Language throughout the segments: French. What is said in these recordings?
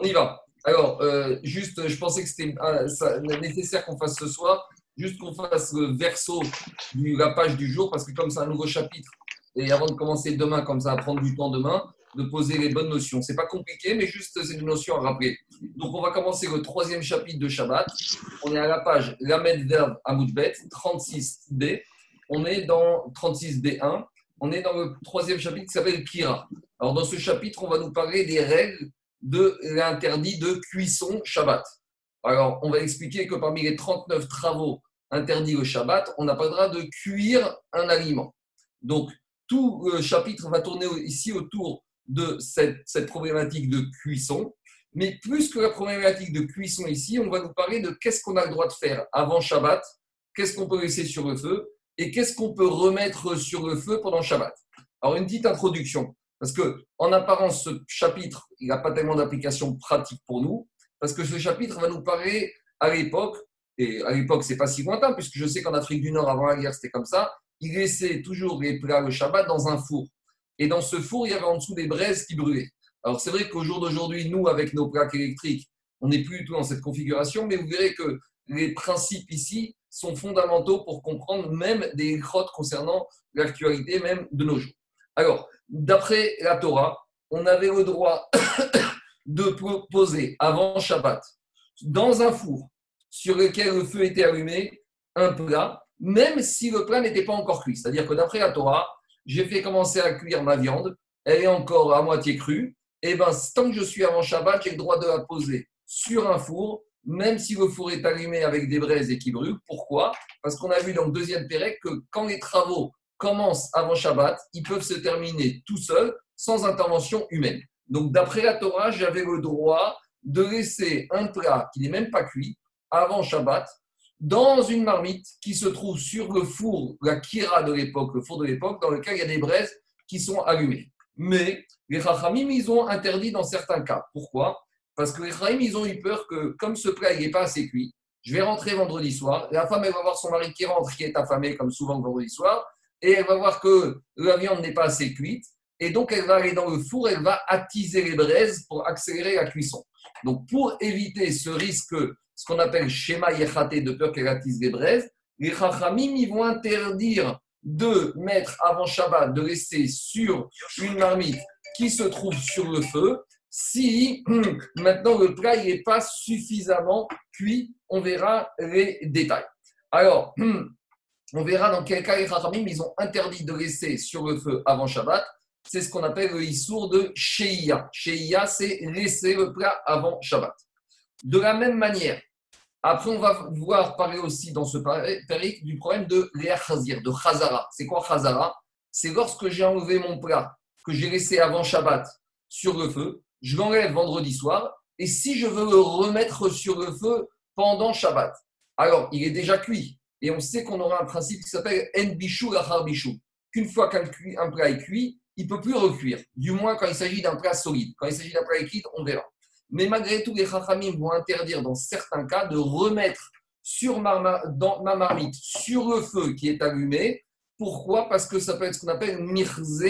On y va. Alors, euh, juste, je pensais que c'était euh, nécessaire qu'on fasse ce soir, juste qu'on fasse le verso de la page du jour, parce que comme c'est un nouveau chapitre, et avant de commencer demain, comme ça va prendre du temps demain, de poser les bonnes notions. C'est pas compliqué, mais juste c'est une notion à rappeler. Donc on va commencer le troisième chapitre de Shabbat. On est à la page Lamed Verbe Amoudbet, 36b. On est dans 36b1. On est dans le troisième chapitre qui s'appelle Kira. Alors dans ce chapitre, on va nous parler des règles de l'interdit de cuisson Shabbat. Alors on va expliquer que parmi les 39 travaux interdits au Shabbat, on n'a pas le droit de cuire un aliment. Donc tout le chapitre va tourner ici autour de cette, problématique de cuisson. Mais plus que la problématique de cuisson ici, on va nous parler de qu'est-ce qu'on a le droit de faire avant Shabbat, qu'est-ce qu'on peut laisser sur le feu et qu'est-ce qu'on peut remettre sur le feu pendant Shabbat. Alors, une petite introduction, parce que en apparence, ce chapitre, il n'a pas tellement d'application pratique pour nous, parce que ce chapitre va nous parler à l'époque, et à l'époque, c'est pas si lointain, puisque je sais qu'en Afrique du Nord, avant la guerre, c'était comme ça, ils laissaient toujours les plats le Shabbat dans un four. Et dans ce four, il y avait en dessous des braises qui brûlaient. Alors c'est vrai qu'au jour d'aujourd'hui, nous, avec nos plaques électriques, on n'est plus du tout dans cette configuration, mais vous verrez que les principes ici sont fondamentaux pour comprendre même des grottes concernant l'actualité même de nos jours. Alors, d'après la Torah, on avait le droit de poser avant Shabbat dans un four sur lequel le feu était allumé un plat, même si le plat n'était pas encore cuit. C'est-à-dire que d'après la Torah, j'ai fait commencer à cuire ma viande, elle est encore à moitié crue, et bien tant que je suis avant Shabbat, j'ai le droit de la poser sur un four, même si le four est allumé avec des braises et qui brûle. Pourquoi? Parce qu'on a vu dans le deuxième Pérec que quand les travaux commencent avant Shabbat, ils peuvent se terminer tout seuls, sans intervention humaine. Donc d'après la Torah, j'avais le droit de laisser un plat qui n'est même pas cuit avant Shabbat dans une marmite qui se trouve sur le four, la kira de l'époque, le four de l'époque, dans lequel il y a des braises qui sont allumées. Mais les Chachamim, ils ont interdit dans certains cas. Pourquoi? Parce que les Chachamim, ils ont eu peur que, comme ce plat n'est pas assez cuit, je vais rentrer vendredi soir, la femme, elle va voir son mari qui rentre, qui est affamé, comme souvent vendredi soir, et elle va voir que la viande n'est pas assez cuite, et donc elle va aller dans le four, elle va attiser les braises pour accélérer la cuisson. Donc, pour éviter ce risque ce qu'on appelle schéma yechate, de peur qu'elle attise des braises, les chachamim, ils vont interdire de mettre avant Shabbat, de laisser sur une marmite qui se trouve sur le feu, si maintenant le plat n'est pas suffisamment cuit, on verra les détails. Alors, on verra dans quel cas les chachamim, ils ont interdit de laisser sur le feu avant Shabbat. C'est ce qu'on appelle le issour de Sheia. Sheia, c'est laisser le plat avant Shabbat. De la même manière, après, on va voir parler aussi dans ce périple du problème de Khazir, de Khazara. C'est quoi Khazara? C'est lorsque j'ai enlevé mon plat que j'ai laissé avant Shabbat sur le feu, je l'enlève vendredi soir, et si je veux le remettre sur le feu pendant Shabbat, alors il est déjà cuit. Et on sait qu'on aura un principe qui s'appelle En Bishou Lachar Bishou. Qu'une fois qu'un plat est cuit, il ne peut plus recuire. Du moins quand il s'agit d'un plat solide. Quand il s'agit d'un plat liquide, on verra. Mais malgré tout, les Chachamim vont interdire dans certains cas de remettre sur ma, dans ma marmite, sur le feu qui est allumé. Pourquoi? Parce que ça peut être ce qu'on appelle mirze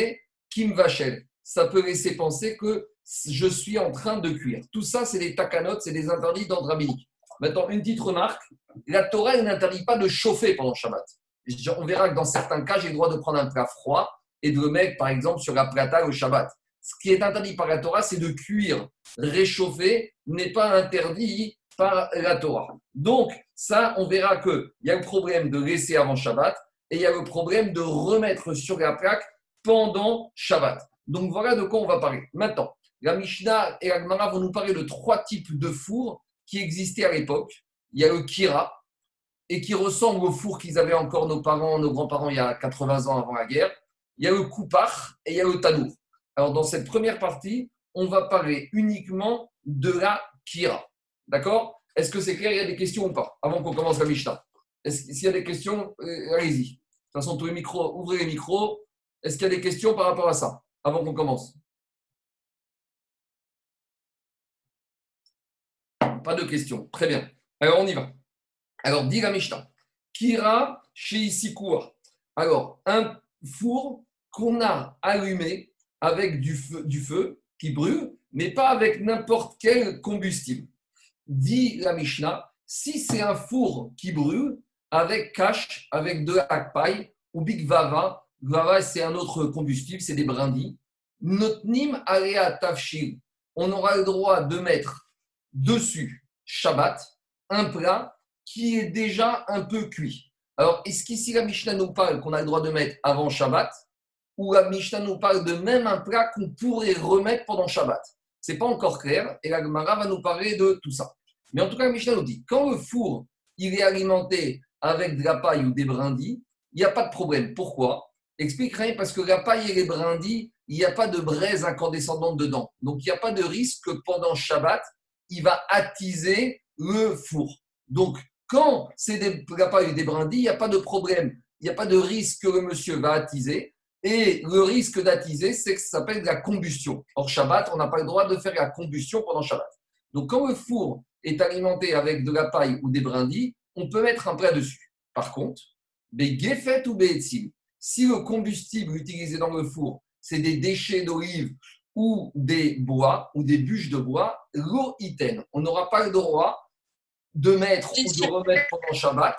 kim vachel. Ça peut laisser penser que je suis en train de cuire. Tout ça, c'est des takanot, c'est des interdits d'ordre rabbinique. Maintenant, une petite remarque la Torah n'interdit pas de chauffer pendant Shabbat. On verra que dans certains cas, j'ai le droit de prendre un plat froid et de le mettre, par exemple, sur la plata au Shabbat. Ce qui est interdit par la Torah, c'est de cuire. Réchauffer n'est pas interdit par la Torah. Donc, ça, on verra qu'il y a le problème de laisser avant Shabbat et il y a le problème de remettre sur la plaque pendant Shabbat. Donc, voilà de quoi on va parler. Maintenant, la Mishnah et la Gemara vont nous parler de trois types de fours qui existaient à l'époque. Il y a le Kira, et qui ressemble au four qu'ils avaient encore nos parents, nos grands-parents il y a 80 ans avant la guerre. Il y a le Koupar et il y a le Tanour. Alors, dans cette première partie, on va parler uniquement de la Kira. D'accord? Est-ce que c'est clair? Il y a des questions ou pas? Avant qu'on commence la Mishnah. S'il y a des questions, euh, allez-y. De toute façon, tous les micros, ouvrez les micros. Est-ce qu'il y a des questions par rapport à ça? Avant qu'on commence. Pas de questions. Très bien. Alors, on y va. Alors, dit la Mishnah. Kira chez Alors, un four qu'on a allumé avec du feu, du feu qui brûle mais pas avec n'importe quel combustible. Dit la Mishnah, si c'est un four qui brûle, avec cash, avec de la paille ou big vava, vava c'est un autre combustible, c'est des brindilles. Notnim alea tafshil, on aura le droit de mettre dessus Shabbat un plat qui est déjà un peu cuit. Alors, est-ce qu'ici la Mishnah nous parle qu'on a le droit de mettre avant Shabbat ou la Mishnah nous parle de même un plat qu'on pourrait remettre pendant Shabbat? C'est pas encore clair et la Gemara va nous parler de tout ça. Mais en tout cas, la Mishnah nous dit quand le four il est alimenté avec de la paille ou des brindilles, il n'y a pas de problème. Pourquoi? Explique rien parce que la paille et les brindilles, il n'y a pas de braise incandescente dedans. Donc, il n'y a pas de risque que pendant Shabbat, il va attiser le four. Donc, quand c'est des, paille des brindilles, il n'y a pas de problème. Il n'y a pas de risque que le monsieur va attiser. Et le risque d'attiser, c'est que ça s'appelle la combustion. Or, Shabbat, on n'a pas le droit de faire la combustion pendant Shabbat. Donc, quand le four est alimenté avec de la paille ou des brindilles, on peut mettre un plat dessus. Par contre, Begefet ou Beetzim, si le combustible utilisé dans le four, c'est des déchets d'olive ou des bois ou des bûches de bois, l'eau iten. On n'aura pas le droit de mettre ou de remettre pendant Shabbat.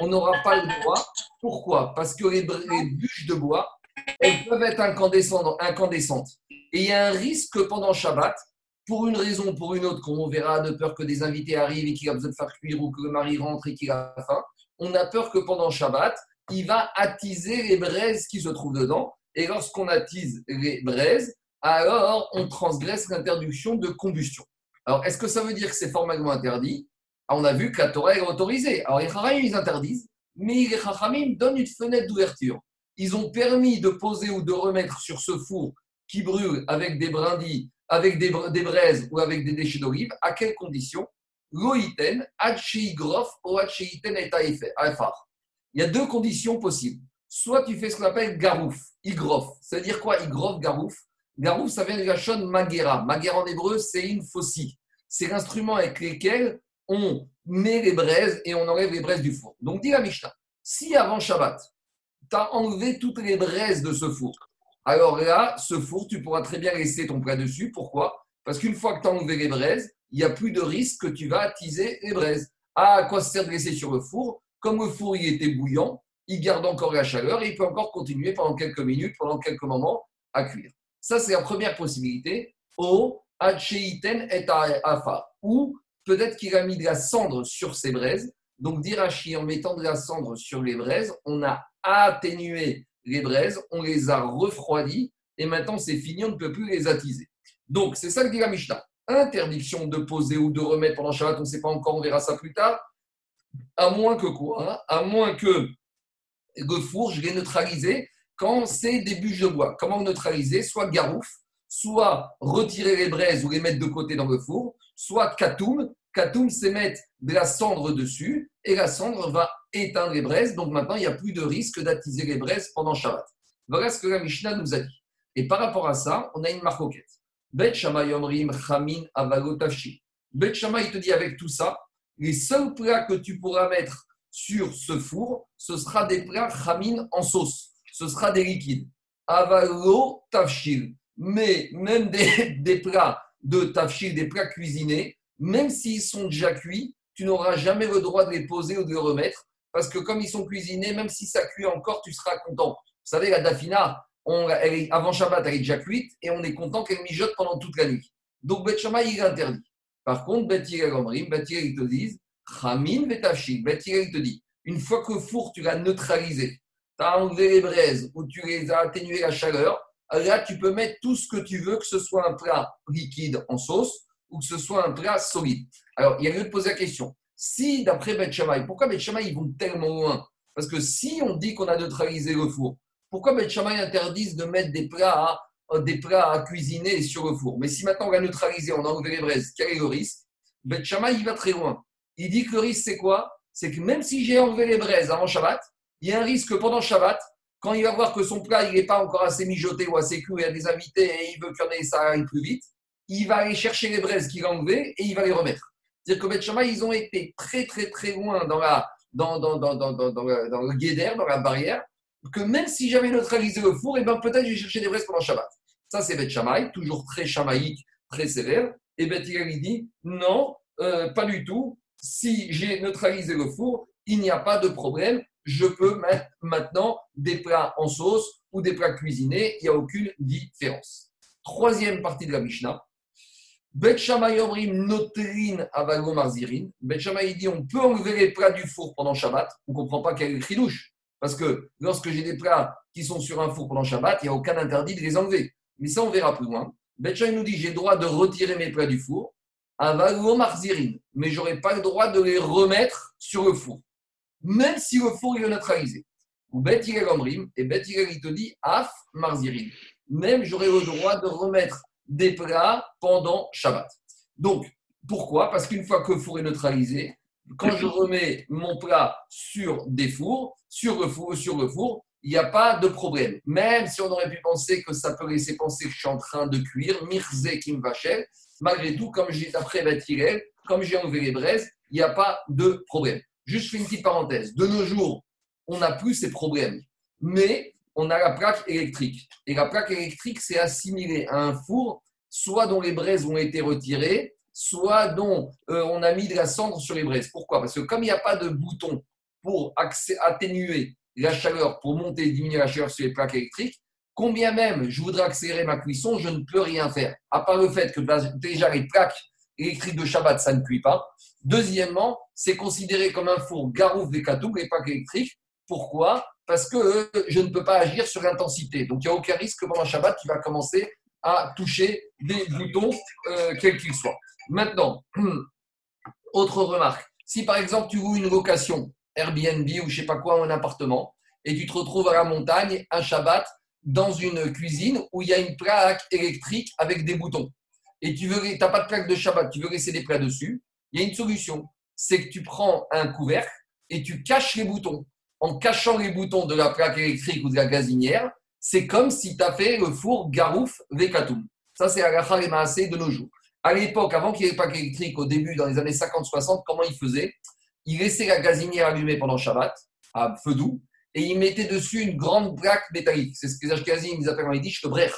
On n'aura pas le droit. Pourquoi? Parce que les, bûches de bois, elles peuvent être incandescentes. Et il y a un risque que pendant Shabbat, pour une raison ou pour une autre, comme on verra, de peur que des invités arrivent et qu'il a besoin de faire cuire ou que le mari rentre et qu'il a faim, on a peur que pendant Shabbat, il va attiser les braises qui se trouvent dedans. Et lorsqu'on attise les braises, alors on transgresse l'interdiction de combustion. Alors, est-ce que ça veut dire que c'est formellement interdit? Ah, On a vu que la Torah est autorisée. Alors, les Chachamim, ils interdisent, mais les Chachamim donnent une fenêtre d'ouverture. Ils ont permis de poser ou de remettre sur ce four qui brûle avec des brindilles, avec des, braises ou avec des déchets d'olive, à quelles conditions? Loïten, grof ou et Il y a deux conditions possibles. Soit tu fais ce qu'on appelle garouf, igrof. Ça veut dire quoi, igrof, garouf? Garouf, ça vient de la chaîne magera. Magera en hébreu, c'est une faucille. C'est l'instrument avec lequel on met les braises et on enlève les braises du four. Donc, dit la Mishnah, si avant Shabbat, tu as enlevé toutes les braises de ce four, alors là, ce four, tu pourras très bien laisser ton plat dessus. Pourquoi? Parce qu'une fois que tu as enlevé les braises, il n'y a plus de risque que tu vas attiser les braises. Ah, à quoi sert de laisser sur le four? Comme le four il était bouillant, il garde encore la chaleur et il peut encore continuer pendant quelques minutes, pendant quelques moments à cuire. Ça, c'est la première possibilité. Ou peut-être qu'il a mis de la cendre sur ses braises. Donc, d'Irachi, en mettant de la cendre sur les braises, on a atténué les braises, on les a refroidies et maintenant c'est fini, on ne peut plus les attiser. Donc, c'est ça que dit la Mishnah. Interdiction de poser ou de remettre pendant Shabbat, on ne sait pas encore, on verra ça plus tard. À moins que quoi? À moins que le four, je l'ai neutralisé quand c'est des bûches de bois. Comment neutraliser? Soit garouf, soit retirer les braises ou les mettre de côté dans le four, soit katoum. Katoum, c'est mettre de la cendre dessus et la cendre va éteindre les braises. Donc maintenant, il n'y a plus de risque d'attiser les braises pendant Shabbat. Voilà ce que la Mishnah nous a dit. Et par rapport à ça, on a une marcoquette. Bet Yomrim Chamin Avalotashi. Bet il te dit avec tout ça, les seuls plats que tu pourras mettre sur ce four, ce sera des plats Chamin en sauce ce sera des liquides. Avalo tafshil. Mais même des, plats de tafshil, des plats cuisinés, même s'ils sont déjà cuits, tu n'auras jamais le droit de les poser ou de les remettre. Parce que comme ils sont cuisinés, même si ça cuit encore, tu seras content. Vous savez, la dafina, avant Shabbat, elle est déjà cuite et on est content qu'elle mijote pendant toute la nuit. Donc, Bet il est interdit. Par contre, Bet Yirel Bet ils te disent, Chamin. Bet il te dit, une fois que le four, tu l'as neutralisé, tu as enlevé les braises ou tu les as atténué la chaleur, là, tu peux mettre tout ce que tu veux, que ce soit un plat liquide en sauce ou que ce soit un plat solide. Alors, il y a lieu de poser la question. Si, d'après Beth pourquoi Beth ils vont tellement loin? Parce que si on dit qu'on a neutralisé le four, pourquoi Beth interdisent de mettre des plats, à, des plats à cuisiner sur le four? Mais si maintenant on a neutralisé, on a enlevé les braises, quel est le risque? Beth il va très loin. Il dit que le risque, c'est quoi? C'est que même si j'ai enlevé les braises avant Shabbat, il y a un risque que pendant Shabbat, quand il va voir que son plat n'est pas encore assez mijoté ou assez cuit, il y a des invités et il veut que ça aille plus vite, il va aller chercher les braises qu'il a enlevées et il va les remettre. C'est-à-dire que Beth ils ont été très très très loin dans, la, dans, dans, dans, dans, le guédère, dans la barrière, que même si j'avais neutralisé le four, eh ben peut-être je vais chercher des braises pendant Shabbat. Ça, c'est Beth toujours très chamaïque, très sévère. Et Beth il dit non, euh, pas du tout. Si j'ai neutralisé le four, il n'y a pas de problème. Je peux mettre maintenant des plats en sauce ou des plats cuisinés. Il n'y a aucune différence. Troisième partie de la Mishnah. Bet Omrim Notrin Avago Marzirin. Bet dit on peut enlever les plats du four pendant Shabbat. On ne comprend pas quel est le Parce que lorsque j'ai des plats qui sont sur un four pendant Shabbat, il n'y a aucun interdit de les enlever. Mais ça, on verra plus loin. Bet nous dit j'ai le droit de retirer mes plats du four. Avago Marzirin. Mais je n'aurai pas le droit de les remettre sur le four. Même si le four est neutralisé. Ou Bet. Et Bet il te dit Af Marzirin. Même j'aurai le droit de remettre des plats pendant Shabbat. Donc, pourquoi? Parce qu'une fois que le four est neutralisé, quand je remets mon plat sur des fours, sur le four, sur le four, il n'y a pas de problème. Même si on aurait pu penser que ça peut laisser penser que je suis en train de cuire, Mirze Kim Vachel, malgré tout, comme j'ai après Batirel, comme j'ai enlevé les braises, il n'y a pas de problème. Juste une petite parenthèse. De nos jours, on n'a plus ces problèmes. Mais on a la plaque électrique. Et la plaque électrique, c'est assimilé à un four, soit dont les braises ont été retirées, soit dont euh, on a mis de la cendre sur les braises. Pourquoi? Parce que comme il n'y a pas de bouton pour atténuer la chaleur, pour monter et diminuer la chaleur sur les plaques électriques, combien même je voudrais accélérer ma cuisson, je ne peux rien faire. À part le fait que déjà les plaques électriques de Shabbat, ça ne cuit pas. Deuxièmement, c'est considéré comme un four garouf des les plaques électriques. Pourquoi? Parce que euh, je ne peux pas agir sur l'intensité. Donc, il n'y a aucun risque que pendant Shabbat, tu vas commencer à toucher des boutons, euh, quels qu'ils soient. Maintenant, autre remarque. Si par exemple, tu loues une location, Airbnb ou je sais pas quoi, un appartement, et tu te retrouves à la montagne, un Shabbat, dans une cuisine où il y a une plaque électrique avec des boutons, et tu veux, n'as pas de plaque de Shabbat, tu veux laisser des plats dessus, il y a une solution. C'est que tu prends un couvercle et tu caches les boutons en cachant les boutons de la plaque électrique ou de la gazinière, c'est comme si tu fait le four Garouf Vekatum. Ça, c'est Agacha et Maasé de nos jours. À l'époque, avant qu'il n'y ait pas électrique, au début, dans les années 50-60, comment il faisait Il laissait la gazinière allumée pendant Shabbat, à feu doux, et il mettait dessus une grande plaque métallique. C'est ce que les Ashkenazim ils appellent en yiddish le brech.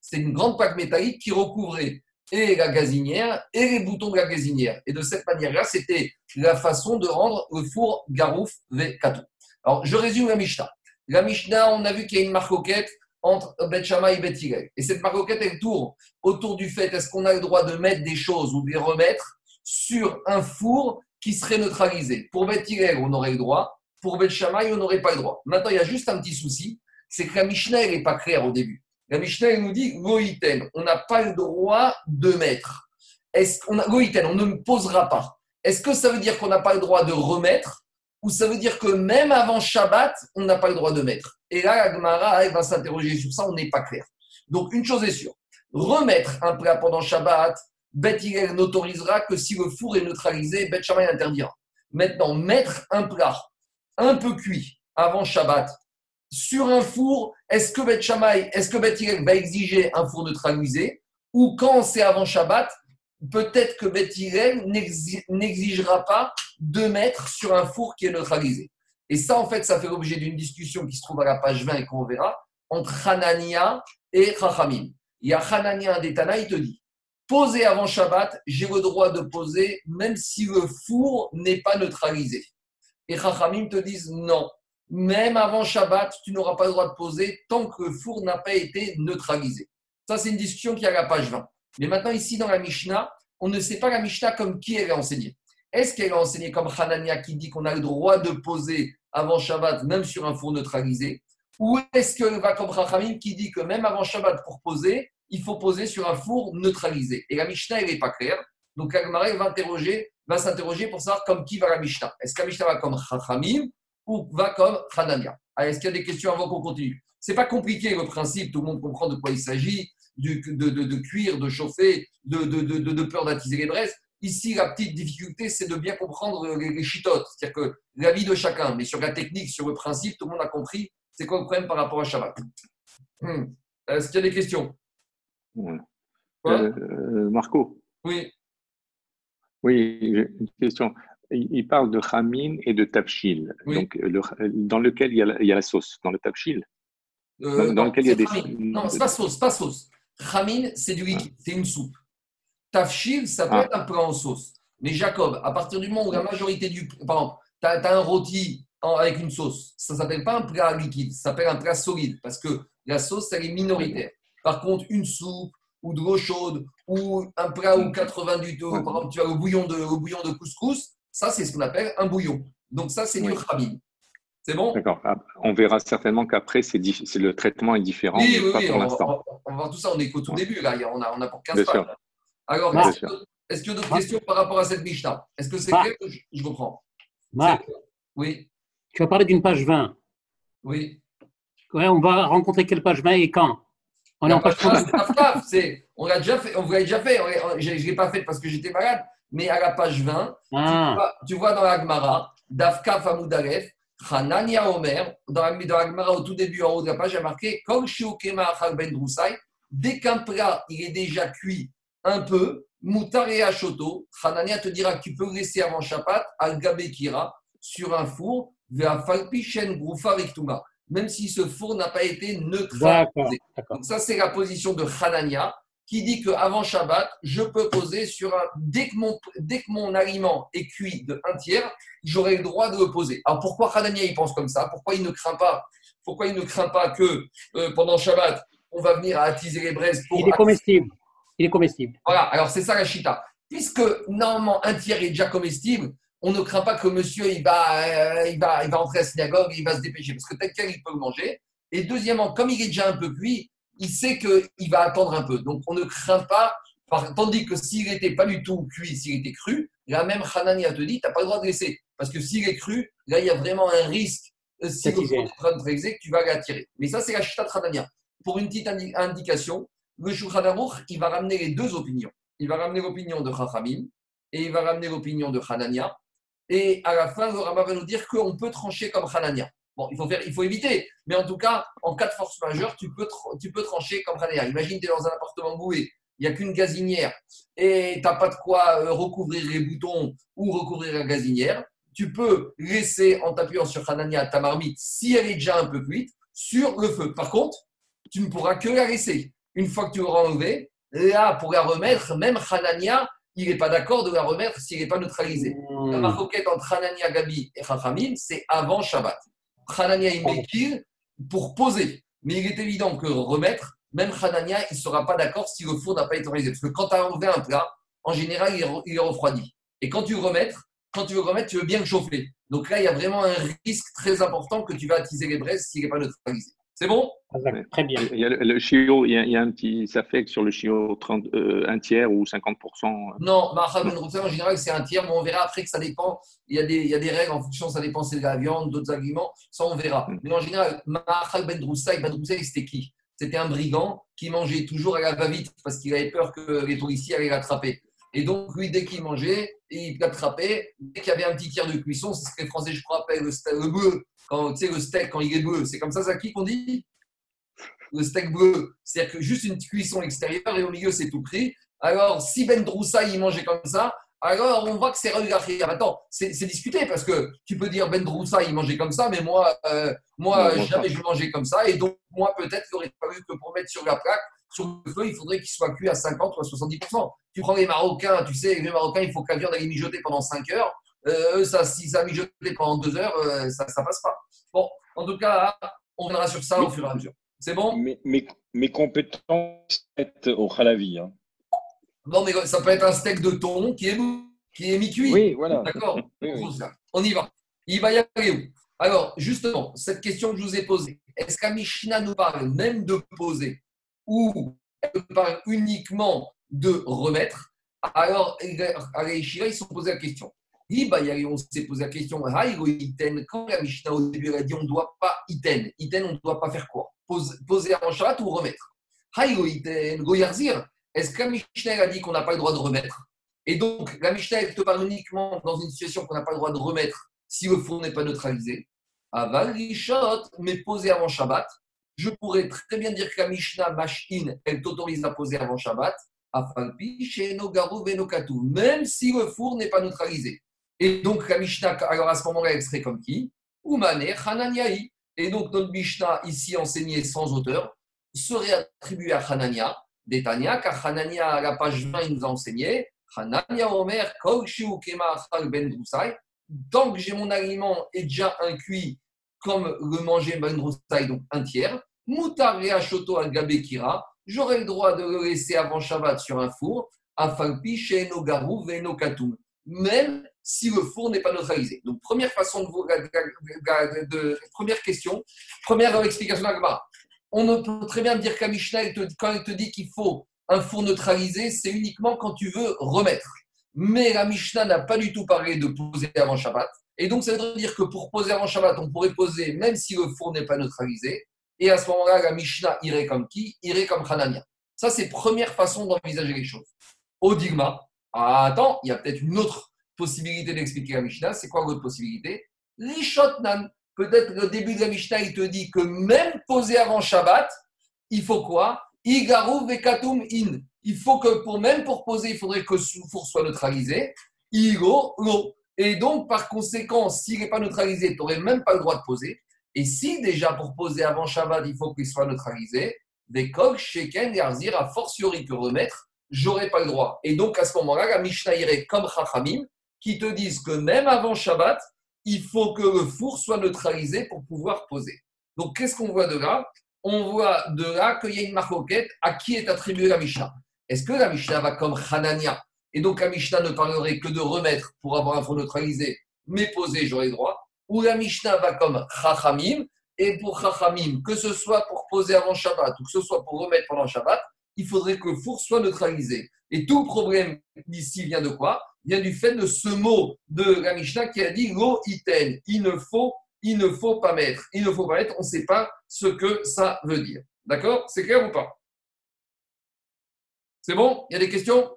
C'est une grande plaque métallique qui recouvrait et la gazinière et les boutons de la gazinière. Et de cette manière-là, c'était la façon de rendre le four Garouf Vekatum. Alors, je résume la Mishnah. La Mishnah, on a vu qu'il y a une marcoquette entre Bet et Bet Et cette marcoquette, elle tourne autour du fait est-ce qu'on a le droit de mettre des choses ou de les remettre sur un four qui serait neutralisé? Pour Bet on aurait le droit. Pour Bet on n'aurait pas le droit. Maintenant, il y a juste un petit souci c'est que la Mishnah, elle n'est pas claire au début. La Mishnah, nous dit Goïten, on n'a pas le droit de mettre. Est-ce Goïten, on ne posera pas. Est-ce que ça veut dire qu'on n'a pas le droit de remettre ou ça veut dire que même avant Shabbat, on n'a pas le droit de mettre? Et là, la Gemara va s'interroger sur ça, on n'est pas clair. Donc, une chose est sûre, remettre un plat pendant Shabbat, Bet n'autorisera que si le four est neutralisé, Bet Shammai interdira. Maintenant, mettre un plat un peu cuit avant Shabbat sur un four, est-ce que Bet est-ce que Bet va exiger un four neutralisé ou quand c'est avant Shabbat, peut-être que Beth n'exigera pas de mettre sur un four qui est neutralisé. Et ça, en fait, ça fait l'objet d'une discussion qui se trouve à la page 20 et qu'on verra entre Hanania et Chachamim. Il y a Hanania des Tana, il te dit poser avant Shabbat, j'ai le droit de poser même si le four n'est pas neutralisé. Et Chachamim te disent non, même avant Shabbat, tu n'auras pas le droit de poser tant que le four n'a pas été neutralisé. Ça, c'est une discussion qui est à la page 20. Mais maintenant, ici, dans la Mishnah, on ne sait pas la Mishnah comme qui elle est enseignée. Est-ce qu'elle est enseignée comme Hanania qui dit qu'on a le droit de poser avant Shabbat, même sur un four neutralisé? Ou est-ce qu'elle va comme Chachamim qui dit que même avant Shabbat, pour poser, il faut poser sur un four neutralisé? Et la Mishnah, elle n'est pas claire. Donc, Agmaré va, va s'interroger pour savoir comme qui va la Mishnah. Est-ce que la Mishnah va comme Chachamim ou va comme Hanania Est-ce qu'il y a des questions avant qu'on continue? C'est pas compliqué le principe, tout le monde comprend de quoi il s'agit de, de, cuire, de chauffer, de, peur d'attiser les braises. Ici, la petite difficulté, c'est de bien comprendre les, les chitotes, c'est-à-dire que la vie de chacun, mais sur la technique, sur le principe, tout le monde a compris c'est quoi le problème par rapport à Shabbat? Hmm. Est-ce qu'il y a des questions? Euh, euh, Marco? Oui. Oui, une question. Il parle de Khamin et de Tabshil, donc dans lequel il y, a, il y, a, la sauce, dans le Tabshil. Euh, dans, lequel il y a des. Non, c'est pas sauce, pas sauce. Chamin, c'est du liquide, c'est une soupe. Tafshil, ça peut ah. être un plat en sauce. Mais Jacob, à partir du moment où la majorité du. Par exemple, tu as, un rôti avec une sauce, ça ne s'appelle pas un plat liquide, ça s'appelle un plat solide parce que la sauce, elle est minoritaire. Par contre, une soupe ou de l'eau chaude ou un plat ou 80 du tout, par exemple, tu as le bouillon de, bouillon de couscous, ça, c'est ce qu'on appelle un bouillon. Donc, ça, c'est du khabib. C'est bon? D'accord. Ah, on verra certainement qu'après, c'est le traitement est différent. Oui, oui, oui. On, va voir tout ça. On est qu'au tout début. Là. On a, on a pour 15 pages. Alors, est-ce qu'il y a d'autres questions par rapport à cette Mishnah Est-ce que c'est clair? Que je, reprends Oui. Tu as parlé d'une page 20. Oui. Ouais, on va rencontrer quelle page 20 et quand? On est en page 30. On l'a déjà fait. On vous l'a déjà fait. Je ne l'ai pas fait parce que j'étais malade. Mais à la page 20, ah. tu, vois, dans la Gemara, Dafka Famoudaref, Hanania Omer, dans la, dans Gemara, au tout début, en haut de la page, il y a marqué ben Dès qu'un plat il est déjà cuit un peu, Moutare Achoto, Hanania te dira que tu peux laisser avant Shabbat, al Gabekira, sur un four, vers Falpichen Groufa Riktuma, même si ce four n'a pas été neutralisé. Donc, ça, c'est la position de Hanania qui dit qu'avant Shabbat, je peux poser sur un. Dès que mon, dès que mon aliment est cuit de un tiers, j'aurai le droit de le poser. Alors pourquoi Hanania il pense comme ça? Pourquoi il ne craint pas? Pourquoi il ne craint pas que euh, pendant Shabbat, on va venir à attiser les braises pour. Il est comestible. Il est comestible. Voilà, alors c'est ça la chita. Puisque normalement un tiers est déjà comestible, on ne craint pas que monsieur il va, euh, il va, il va entrer à la synagogue il va se dépêcher. Parce que tel quel il peut le manger. Et deuxièmement, comme il est déjà un peu cuit, il sait qu'il va attendre un peu. Donc, on ne craint pas. Tandis que s'il n'était pas du tout cuit, s'il était cru, la même Hanani a te dit, tu n'as pas le droit de laisser. Parce que s'il est cru, là, il y a vraiment un risque, euh, si le est en train de que tu vas l'attirer. Mais ça, c'est la Shita Hanania. Pour une petite indication, le Shulchan il va ramener les deux opinions. Il va ramener l'opinion de Chachamim et il va ramener l'opinion de Hanania. Et à la fin, le Rama va nous dire qu'on peut trancher comme Hanania. Bon, il faut, faire, il faut éviter, mais en tout cas, en cas de force majeure, tu peux, tu peux trancher comme Khanéa. Imagine, tu es dans un appartement boué, il n'y a qu'une gazinière et tu n'as pas de quoi euh, recouvrir les boutons ou recouvrir la gazinière. Tu peux laisser, en t'appuyant sur Hanania, ta marmite, si elle est déjà un peu cuite, sur le feu. Par contre, tu ne pourras que la laisser. Une fois que tu auras enlevé, là, pour la remettre, même Hanania, il n'est pas d'accord de la remettre s'il n'est pas neutralisé. La La hmm. entre Hanania, Gabi et Chachamim, c'est avant Shabbat. Hanania il pour poser. Mais il est évident que remettre, même Hanania, il ne sera pas d'accord si le four n'a pas été réalisé. Parce que quand tu as enlevé un plat, en général, il est refroidi. Et quand tu veux remettre, quand tu veux remettre, tu veux bien le chauffer. Donc là, il y a vraiment un risque très important que tu vas attiser les braises s'il n'est pas neutralisé. C'est bon? Très bien. Il y a le, chiot, il y a, un petit, ça fait que sur le chiot 30, euh, un tiers ou 50%. Non, en général, c'est un tiers, mais on verra après que ça dépend. Il y a des, il y a des règles en fonction, ça dépend c'est de la viande, d'autres aliments, ça on verra. Hmm. Mais en général, Mahal Ben Droussaï, Ben c'était qui? C'était un brigand qui mangeait toujours à la va-vite parce qu'il avait peur que les touristes allaient l'attraper. Et donc, lui, dès qu'il mangeait, il l'attrapait. Dès qu'il y avait un petit tiers de cuisson, c'est ce que les Français, je crois, appellent le, le bleu. Quand, tu sais, le steak, quand il est bleu, c'est comme ça, qui qu'on dit? Le steak bleu. C'est-à-dire que juste une cuisson extérieure et au milieu, c'est tout pris. Alors, si Ben Droussa, il mangeait comme ça, alors on voit que c'est regardé. Attends, c'est discuté parce que tu peux dire Ben Droussa, il mangeait comme ça, mais moi, euh, moi jamais je mangeais comme ça. Et donc, moi, peut-être, il aurait fallu que pour mettre sur la plaque, sur le feu, il faudrait qu'il soit cuit à 50 ou à 70%. Tu prends les Marocains, tu sais, les Marocains, il faut que la viande aille mijoter pendant 5 heures. Euh, ça, si ça a mijoté pendant 2 heures, euh, ça ne passe pas. Bon, en tout cas, on viendra sur ça au fur et à mesure. C'est bon? Mes, mes, compétences au halavi. Hein. Non, mais ça peut être un steak de thon qui est, qui est mi-cuit. Oui, voilà. D'accord? On y va. Il va y aller où Alors, justement, cette question que je vous ai posée, est-ce qu'à Mishnah nous parle même de poser ou elle parle uniquement de remettre, alors à l'Eshira, ils se sont posés la question. On s'est posé la question, quand la Mishnah au début a dit on ne doit pas iten, iten on ne doit pas faire quoi? Poser en chat ou remettre. Est-ce que la Mishnah a dit qu'on n'a pas le droit de remettre? Et donc la Mishnah te parle uniquement dans une situation qu'on n'a pas le droit de remettre si le four n'est pas neutralisé. Aval mais poser avant Shabbat, je pourrais très bien dire que la Mishnah Mashin, elle t'autorise à poser avant Shabbat, même si le four n'est pas neutralisé. Et donc la Mishnah, alors à ce moment-là, elle serait comme qui? Umane Hananiaï. Et donc notre Mishnah, ici enseignée sans auteur, serait attribuée à Hanania. d'Etania, car Hanania, à la page 20, il nous a enseigné Hanania Omer, Ben Tant que j'ai mon aliment est déjà un cuit, comme le manger Ben Droussaï, donc un tiers, Moutar Shoto al Kira, j'aurai le droit de le laisser avant Shabbat sur un four, Afalpi, Sheno Garou, Veno Katoum. Même si le four n'est pas neutralisé. Donc, première façon de, première question, première explication la On peut très bien dire qu'à Mishnah, quand elle te dit qu'il faut un four neutralisé, c'est uniquement quand tu veux remettre. Mais la Mishnah n'a pas du tout parlé de poser avant Shabbat. Et donc, ça veut dire que pour poser avant Shabbat, on pourrait poser même si le four n'est pas neutralisé. Et à ce moment-là, la Mishnah irait comme qui? Irait comme Hanania. Ça, c'est première façon d'envisager les choses. Au Digma, ah, attends, il y a peut-être une autre possibilité d'expliquer la Mishnah. C'est quoi votre possibilité? Lishotnan. Peut-être le début de la Mishnah, il te dit que même poser avant Shabbat, il faut quoi? Igaru vekatum in. Il faut que pour même pour poser, il faudrait que four soit neutralisé. Igo lo. Et donc, par conséquent, s'il n'est pas neutralisé, tu n'aurais même pas le droit de poser. Et si déjà pour poser avant Shabbat, il faut qu'il soit neutralisé, des coques, sheken, yarzir, a fortiori que remettre, j'aurais pas le droit. Et donc à ce moment-là, la Mishnah irait comme Chachamim, qui te disent que même avant Shabbat, il faut que le four soit neutralisé pour pouvoir poser. Donc qu'est-ce qu'on voit de là? On voit de là qu'il y a une marquette à qui est attribuée la Mishnah. Est-ce que la Mishnah va comme Hanania? Et donc la Mishnah ne parlerait que de remettre pour avoir un four neutralisé, mais poser, j'aurais droit ou la Mishnah va comme Chachamim, et pour Chachamim, que ce soit pour poser avant Shabbat ou que ce soit pour remettre pendant Shabbat, il faudrait que le four soit neutralisé. Et tout le problème ici vient de quoi? Vient du fait de ce mot de la Mishnah qui a dit Lo iten, il ne faut, il ne faut pas mettre. Il ne faut pas mettre, on ne sait pas ce que ça veut dire. D'accord? C'est clair ou pas? C'est bon? Il y a des questions?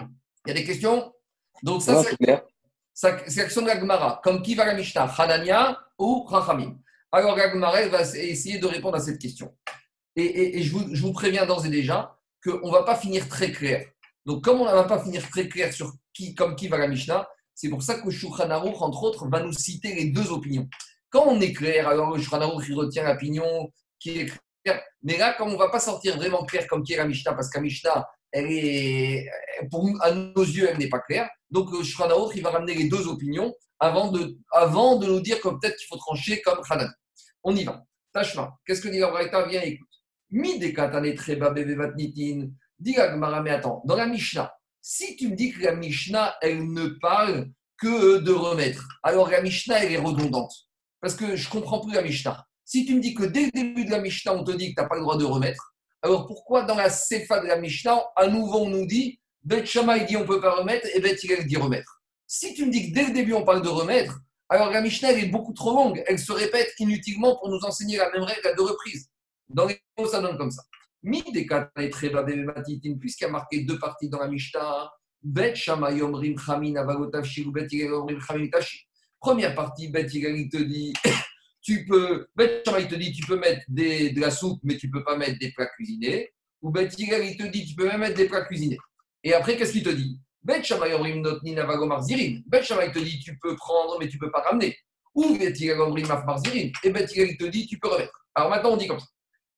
Il y a des questions? Donc ça, c'est clair c'est l'action de la Gemara. Comme qui va la Mishnah? Hanania ou Rachamim? Alors la Gemara va essayer de répondre à cette question. Et, je, vous, préviens d'ores et déjà qu'on ne va pas finir très clair. Donc, comme on ne va pas finir très clair sur qui, comme qui va la Mishnah, c'est pour ça que Shulchan Aruch, entre autres, va nous citer les deux opinions. Quand on est clair, alors le Shulchan Aruch, il retient l'opinion qui est claire. Mais là, comme on ne va pas sortir vraiment clair comme qui est la Mishnah, parce la Mishnah, elle est, à nos yeux, elle n'est pas claire. Donc, le Shulchan il va ramener les deux opinions avant de, avant de nous dire que peut-être qu'il faut trancher comme Hanan. On y va. Tachma, qu'est-ce que dit la Viens écoute. Mi dekatane treba bebevatnitin. Dis mais attends, dans la Mishnah, si tu me dis que la Mishnah, elle ne parle que de remettre, alors la Mishnah, elle est redondante. Parce que je ne comprends plus la Mishnah. Si tu me dis que dès le début de la Mishnah, on te dit que tu n'as pas le droit de remettre, alors pourquoi dans la Sefa de la Mishnah, à nouveau, on nous dit Bet il dit on ne peut pas remettre et Bet il dit remettre Si tu me dis que dès le début, on parle de remettre, alors la Mishnah est beaucoup trop longue. Elle se répète inutilement pour nous enseigner la même règle à deux reprises. Dans les mots, ça donne comme ça. Puisqu'il y a marqué deux parties dans la Mishnah, Bet Yomrim Chamin Bet Yomrim Chamin Première partie, Bet il te dit tu peux, Bet il te dit, tu peux mettre de la soupe, mais tu ne peux pas mettre des plats cuisinés. Ou Bet il te dit, tu peux même mettre des plats cuisinés. Et après, qu'est-ce qu'il te dit? Bet Zirin. Bet il te dit, tu peux prendre, mais tu ne peux pas ramener. Ou Bet Zirin. Et Bet il te dit, tu peux remettre. Alors maintenant, on dit comme ça.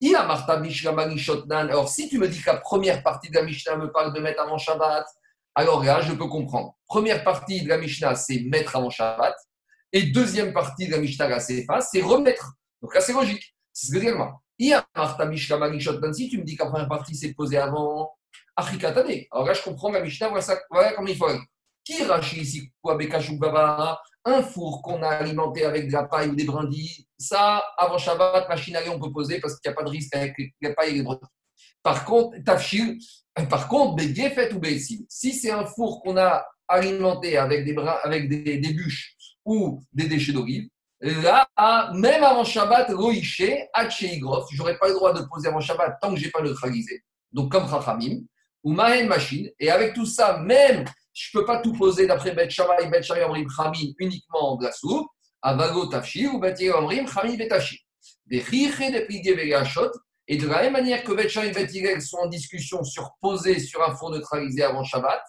Alors, si tu me dis que la première partie de la Mishnah me parle de mettre avant Shabbat, alors là, je peux comprendre. Première partie de la Mishnah, c'est mettre avant Shabbat. Et deuxième partie de la Mishnah c'est c'est remettre. Donc là, c'est logique. C'est ce que dit moi. Si tu me dis que la première partie, c'est posé avant Afrikatane, alors là, je comprends la Mishnah, voilà, voilà comment il faut. Qui rachi ici un four qu'on a alimenté avec de la paille ou des brindilles, ça, avant Shabbat, machine à on peut poser parce qu'il n'y a pas de risque avec la paille et les brindilles. Par contre, tafshil, par contre, ou si c'est un four qu'on a alimenté avec des, avec des, bûches ou des déchets d'olive. Là, même avant Shabbat, Roïche, Hacheïgrof, je n'aurais pas le droit de poser avant Shabbat tant que je n'ai pas neutralisé. Donc, comme Chachamim, ou Mahen Machine. Et avec tout ça, même, je ne peux pas tout poser d'après Bet Shammai, Bet Shammai, Amrim, Chamim, uniquement la soupe, Avago Tafshi, ou Bet Amrim, Chamim, Betashi. Des. Et de la même manière que Bet et Bet sont en discussion sur poser sur un four neutralisé avant Shabbat,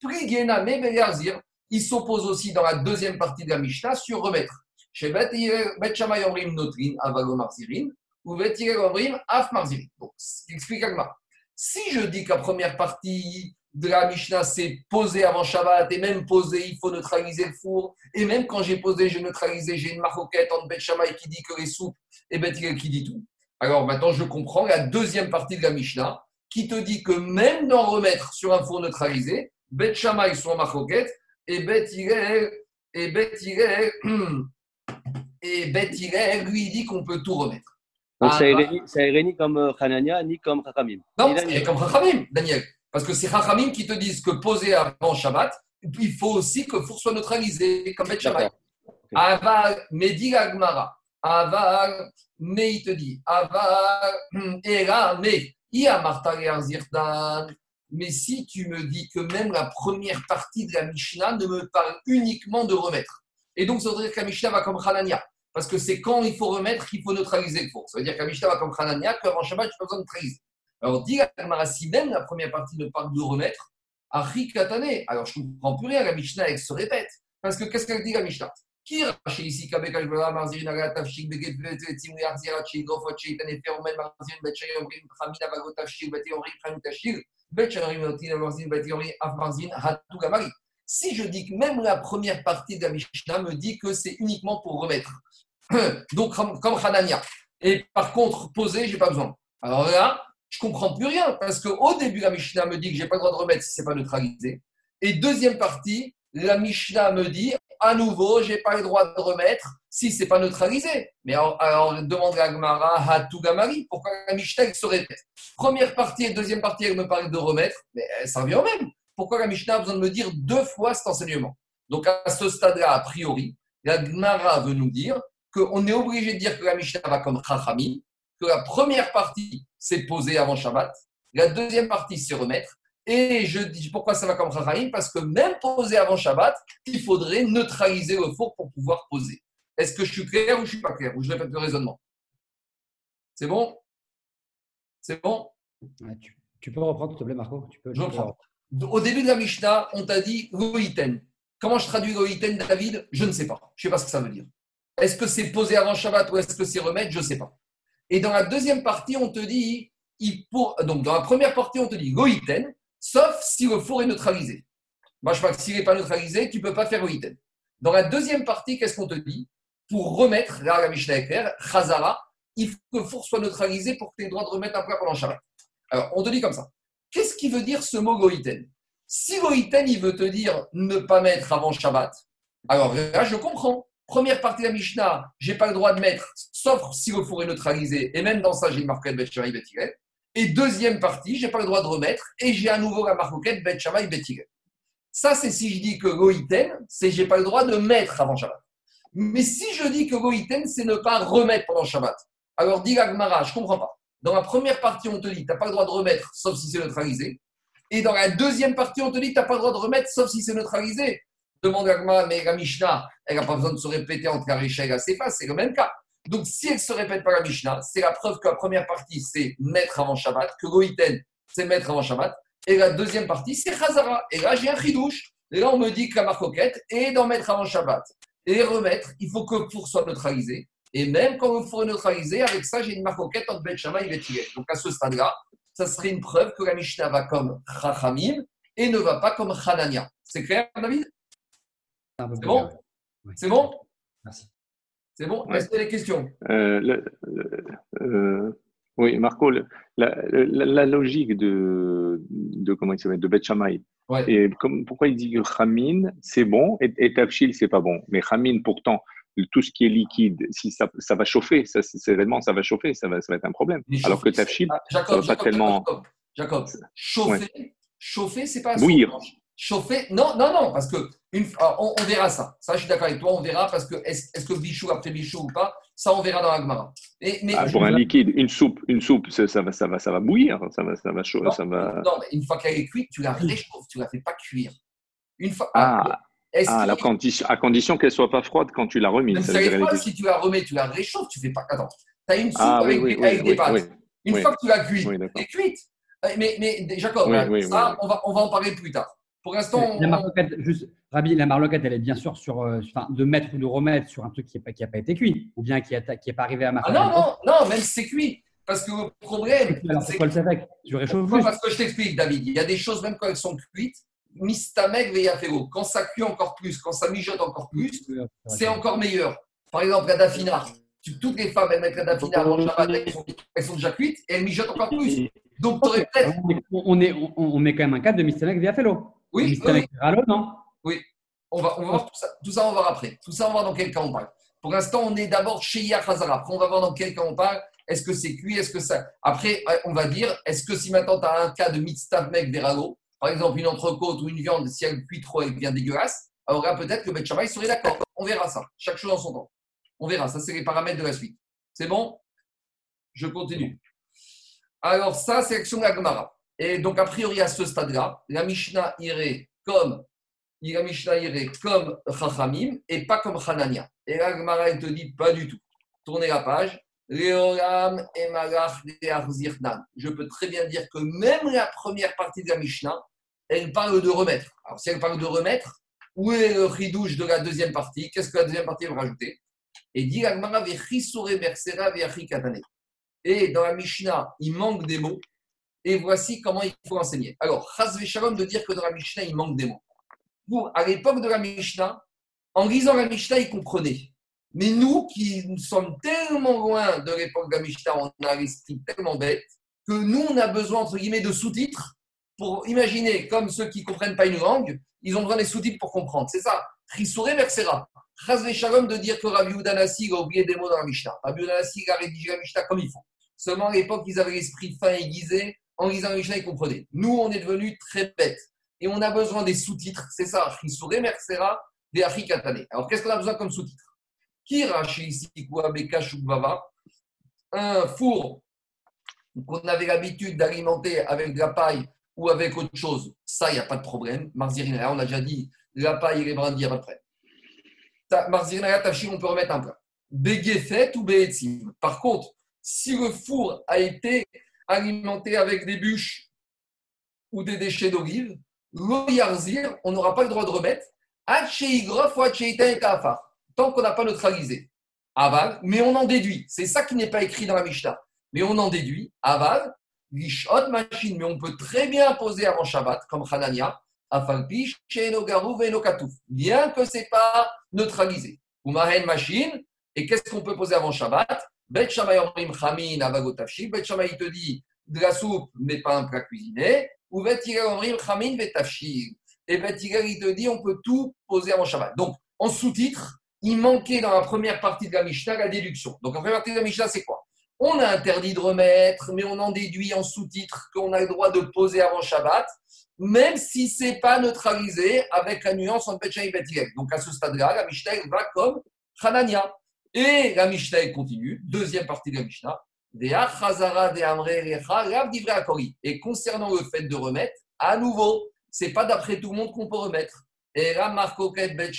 Pligena, Me, Begarzir, il s'oppose aussi dans la deuxième partie de la Mishnah sur remettre. Chez Bet Shammai Omrim Notrin, Avago Marzirin, ou Bet Omrim Af Marzirin. Donc, explique Agma. Si je dis que la première partie de la Mishnah, c'est poser avant Shabbat, et même poser, il faut neutraliser le four, et même quand j'ai posé, j'ai neutralisé, j'ai une maroquette entre Bet Shammai qui dit que les soupes et Bet qui dit tout. Alors maintenant, je comprends la deuxième partie de la Mishnah qui te dit que même d'en remettre sur un four neutralisé, Bet Shammai sont en maroquette et Bet et Bet et Bet lui dit qu'on peut tout remettre. Donc, ah, ça n'est ni comme Hanania, ni comme Chachamim. Non, c'est comme Chachamim, Daniel. Parce que c'est Chachamim qui te disent que poser avant Shabbat, il faut aussi que four soit neutralisé, comme Bet Shabbat. Aval, mais dit Agmara. Aval, mais il te dit. Aval, et là, mais. Mais si tu me dis que même la première partie de la Mishnah ne me parle uniquement de remettre. Et donc, ça veut dire que la Mishnah va comme Hanania. Parce que c'est quand il faut remettre qu'il faut neutraliser le four. Ça veut dire qu'à Mishnah comme Khanania, qu'avant Shabbat, tu pas besoin de neutraliser. Alors, dit la si même la première partie ne parle de remettre, Katane. Alors, je ne comprends plus rien, la Mishnah, elle se répète. Parce que qu'est-ce qu'elle dit, la Mishnah qui ici si je dis que même la première partie de la Mishnah me dit que c'est uniquement pour remettre, Donc, comme Hanania. Et par contre, poser, je n'ai pas besoin. Alors là, je comprends plus rien parce qu'au début, la Mishnah me dit que je n'ai pas le droit de remettre si ce n'est pas neutralisé. Et deuxième partie, la Mishnah me dit à nouveau, je n'ai pas le droit de remettre si ce n'est pas neutralisé. Mais alors, demande à Gmara, Hatou Gamari, pourquoi la Mishnah se répète? Première partie et deuxième partie, elle me parle de remettre, mais ça revient au même. Pourquoi la Mishnah a besoin de me dire deux fois cet enseignement? Donc à ce stade-là, a priori, la Gmara veut nous dire qu'on est obligé de dire que la Mishnah va comme Chachami, que la première partie, c'est poser avant Shabbat, la deuxième partie, c'est remettre. Et je dis pourquoi ça va comme Chachamim? Parce que même poser avant Shabbat, il faudrait neutraliser le four pour pouvoir poser. Est-ce que je suis clair ou je ne suis pas clair? Ou je répète le raisonnement? C'est bon? C'est bon? Tu, peux reprendre, s'il te plaît, Marco? Tu peux, Je reprends. Au début de la Mishnah, on t'a dit Goïten. Comment je traduis Goïten, David? Je ne sais pas. Je ne sais pas ce que ça veut dire. Est-ce que c'est posé avant Shabbat ou est-ce que c'est remettre Je ne sais pas. Et dans la deuxième partie, on te dit, il pour... donc dans la première partie, on te dit goïten, sauf si le four est neutralisé. Moi, je crois que s'il n'est pas neutralisé, tu ne peux pas faire goïten. Dans la deuxième partie, qu'est-ce qu'on te dit? Pour remettre, là, la Mishnah est claire, il faut que le four soit neutralisé pour que tu aies le droit de remettre un plat pendant Shabbat. Alors, on te dit comme ça. Qu'est-ce qui veut dire ce mot goïten? Si goïten, il veut te dire ne pas mettre avant Shabbat, alors là, je comprends. Première partie de la Mishnah, je n'ai pas le droit de mettre, sauf si le four est neutralisé, et même dans ça, j'ai une marquette Bet Shammai Et deuxième partie, je n'ai pas le droit de remettre, et j'ai à nouveau la marquette Bet Shammai Ça, c'est si je dis que Goïten, c'est j'ai pas le droit de mettre avant Shabbat. Mais si je dis que Goïten, c'est ne pas remettre pendant Shabbat. Alors, dit Gmara, je ne comprends pas. Dans la première partie, on te dit, tu n'as pas le droit de remettre, sauf si c'est neutralisé. Et dans la deuxième partie, on te dit, tu n'as pas le droit de remettre, sauf si c'est neutralisé. Demande à mais la Mishnah, elle n'a pas besoin de se répéter entre la et la Sefa, c'est le même cas. Donc, si elle se répète pas la Mishnah, c'est la preuve que la première partie, c'est mettre avant Shabbat, que Goïten, c'est mettre avant Shabbat, et la deuxième partie, c'est Chazara. Et là, j'ai un chidouche. Et là, on me dit que la marcoquette est d'en mettre avant Shabbat. Et remettre, il faut que le four soit neutralisé. Et même quand le four est neutralisé, avec ça, j'ai une marcoquette entre Bet Shammai et Bet Donc, à ce stade-là, ça serait une preuve que la Mishnah va comme Chachamim et ne va pas comme Hanania. C'est clair, David? C'est bon? C'est bon? Merci. C'est bon? Est-ce qu'il y a des questions? Euh, euh, Oui, Marco, la, logique de, de comment il s'appelle de Bet et pourquoi il dit que Khamin, c'est bon et, et Tafshil, c'est pas bon. Mais Khamin, pourtant, tout ce qui est liquide, si ça, ça va chauffer, ça, c'est vraiment ça va chauffer, ça va, ça va être un problème. Alors que Tafshil, ah, ça va pas tellement. Jacob, chauffer, chauffer, c'est pas. Bouillir. Chauffer, non, non, non, parce que une, on, verra ça. Ça, je suis d'accord avec toi, on verra parce que est-ce que bichou après bichou ou pas, ça, on verra dans la Gemara. Mais, ah, pour un liquide, une soupe, une soupe, ça, va, ça va, ça va bouillir, ça va, ça va chaud, non, ça va. Non, mais une fois qu'elle est cuite, tu la réchauffes, tu la fais pas cuire. Une fois. Ah. Ah, la condition, à condition qu'elle soit pas froide quand tu la remis. Ça froide, si tu la remets, tu la réchauffes, tu fais pas. Attends, tu as une soupe ah, avec, oui, avec des pâtes. Une fois que tu l'as cuite, elle est cuite. Mais, mais Jacob, ça, on, va, on va en parler plus tard. Pour l'instant, la marloquette, juste, Rabi, la marloquette, elle est bien sûr sur, euh, de mettre ou de remettre sur un truc qui n'a pas, qui a pas été cuit, ou bien qui n'est pas arrivé à ma ah non, non, non, même si c'est cuit. Parce que le problème. c'est quoi le Safek Je réchauffe Parce que je t'explique, David. Il y a des choses, même quand elles sont cuites, Mistameg Veyafego. Quand ça cuit encore plus, quand ça mijote encore plus, c'est encore meilleur. Par exemple, la dafina. Toutes les femmes, elles mettent la dafina avant Shabbat, elles sont, elles sont déjà cuites et elles mijotent encore plus. Donc, tu aurais peut-être. On, est, on, met quand même un cadre de Mistameg Veyafego. Oui. Non? Oui. On va, on va voir tout ça. Tout ça, on va voir après. Tout ça, on va voir dans quel cas on parle. Pour l'instant, on est d'abord chez Yachazara. Après, on va voir dans quel cas on parle. Est-ce que c'est cuit? Est-ce que ça? Après, on va dire est-ce que si maintenant tu as un cas de Mitztavmek Veralo, par exemple une entrecôte ou une viande, si elle cuit trop, elle devient dégueulasse, alors là, peut-être que Bet serait d'accord. On verra ça. Chaque chose en son temps. On verra. Ça, c'est les paramètres de la suite. C'est bon? Je continue. Alors, ça, c'est l'action de la Gemara. Et donc, a priori, à ce stade-là, la Mishnah irait comme la Mishnah irait comme Chachamim et pas comme Hanania. Et là, Gemara, elle te dit pas du tout. Tournez la page. Je peux très bien dire que même la première partie de la Mishnah, elle parle de remettre. Alors, si elle parle de remettre, où est le ridouche de la deuxième partie? Qu'est-ce que la deuxième partie va rajouter? Et dit Et dans la Mishnah, il manque des mots. Et voici comment il faut enseigner. Alors, Chazve Shalom de dire que dans la Mishnah, il manque des mots. Pour, à l'époque de la Mishnah, en lisant la Mishnah, il comprenait. Mais nous qui sommes tellement loin de l'époque de la Mishnah, on a l'esprit tellement bête que nous, on a besoin, entre guillemets, de sous-titres pour imaginer, comme ceux qui ne comprennent pas une langue, ils ont besoin des sous-titres pour comprendre. C'est ça. Risouré versera. Chazve Shalom de dire que Rabbi Udanassi a oublié des mots dans la Mishnah. Rabbi Udanassi a rédigé la Mishnah comme il faut. Seulement à l'époque, ils avaient l'esprit fin aiguisé. En lisant la Mishnah, ils comprenaient. Nous, on est devenus très bêtes. Et on a besoin des sous-titres. C'est ça. Risouré versera des Katane. Alors, qu'est-ce qu'on a besoin comme sous-titres? Un four qu'on avait l'habitude d'alimenter avec de la paille ou avec autre chose, ça, il n'y a pas de problème. Marzirina, on a déjà dit, la paille et les brindilles, il n'y a pas de problème. Marzirina, tachir, on peut remettre un plat. Begefet ou beetzim. Par contre, si le four a été alimenté avec des bûches ou des déchets d'olive, yarzir, on n'aura pas le droit de remettre. Tant qu'on n'a pas neutralisé. Aval, mais on en déduit. C'est ça qui n'est pas écrit dans la Mishnah. Mais on en déduit. Aval, Lishot machine, mais on peut très bien poser avant Shabbat, comme Hanania, Afalpish, Shenogaru, Venokatouf, bien que ce n'est pas neutralisé. Ou machine, et qu'est-ce qu'on peut poser avant Shabbat? Bet Shamay Omrim Chamin, Avagotafshi, Bet Shamay te dit de la soupe, mais pas un plat cuisiné, ou Bet Omrim Chamin, Vetafshi. Et Bet il te dit on peut tout poser avant Shabbat. Donc, en sous-titre, il manquait dans la première partie de la Mishnah la déduction. Donc, la première partie de la Mishnah, c'est quoi? On a interdit de remettre, mais on en déduit en sous-titre qu'on a le droit de poser avant Shabbat, même si ce n'est pas neutralisé avec la nuance entre Betcha et Bethilel. Donc à ce stade-là, la Mishnah va comme Hanania. Et la Mishnah continue, deuxième partie de la Mishnah. Et concernant le fait de remettre, à nouveau, c'est pas d'après tout le monde qu'on peut remettre. Et là, marcoquet Bet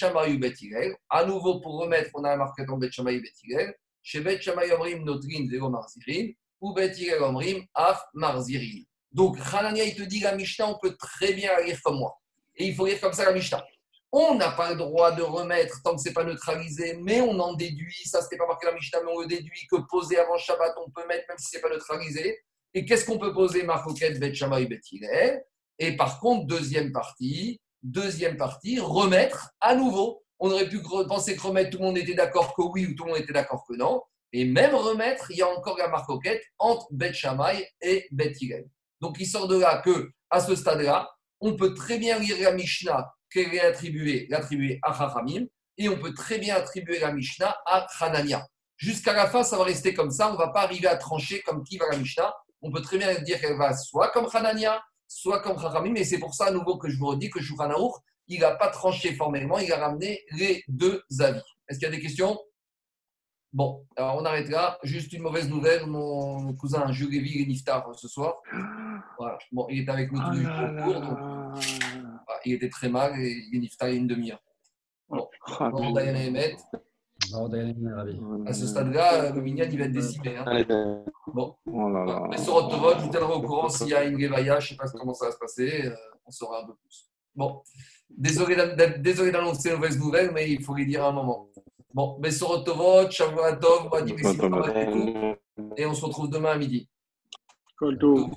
À nouveau, pour remettre, on a un marquette en Bet Bethilel. Chez Bet Shammai Omrim Notrin Zéro Marzirin, ou Bet Yirel Omrim Af Marzirin. Donc, Hanania, il te dit la Mishnah, on peut très bien lire comme moi. Et il faut lire comme ça la Mishnah. On n'a pas le droit de remettre tant que ce n'est pas neutralisé, mais on en déduit, ça c'était pas marqué la Mishnah, mais on le déduit que poser avant Shabbat, on peut mettre même si ce n'est pas neutralisé. Et qu'est-ce qu'on peut poser Marcoquette, Bet Shammai, Bet Et par contre, deuxième partie, deuxième partie, remettre à nouveau on aurait pu penser que remettre, tout le monde était d'accord que oui ou tout le monde était d'accord que non. Et même remettre, il y a encore la marque entre Bet Shammai et Bet Donc il sort de là que, à ce stade-là, on peut très bien lire la Mishnah qu'elle est attribuée, l'attribuer à Chachamim, et on peut très bien attribuer la Mishnah à Hanania. Jusqu'à la fin, ça va rester comme ça. On ne va pas arriver à trancher comme qui va la Mishnah. On peut très bien dire qu'elle va soit comme Hanania, soit comme Chachamim. Et c'est pour ça, à nouveau, que je vous redis que Shulchan il n'a pas tranché formellement, il a ramené les deux avis. Est-ce qu'il y a des questions? Bon, alors on arrête là. Juste une mauvaise nouvelle, mon cousin Jules Lévy est niftar ce soir. Voilà. Bon, il est avec nous tous les jours au cours, donc il était très mal et il est niftar il y a une demi-heure. Bon, on va à ce stade-là, le Minyan, il va être décimé. Hein. Bon. Oh Mais sur vote, je vous tiendrai au courant s'il y a une révaillage, je ne sais pas comment ça va se passer, euh, on saura un peu plus. Bon. Désolé d'annoncer une mauvaise nouvelle, mais il faut les dire à un moment. Bon, Bessorot Tovot, Shavuatov, Moadim et on se retrouve demain à midi. Plutôt.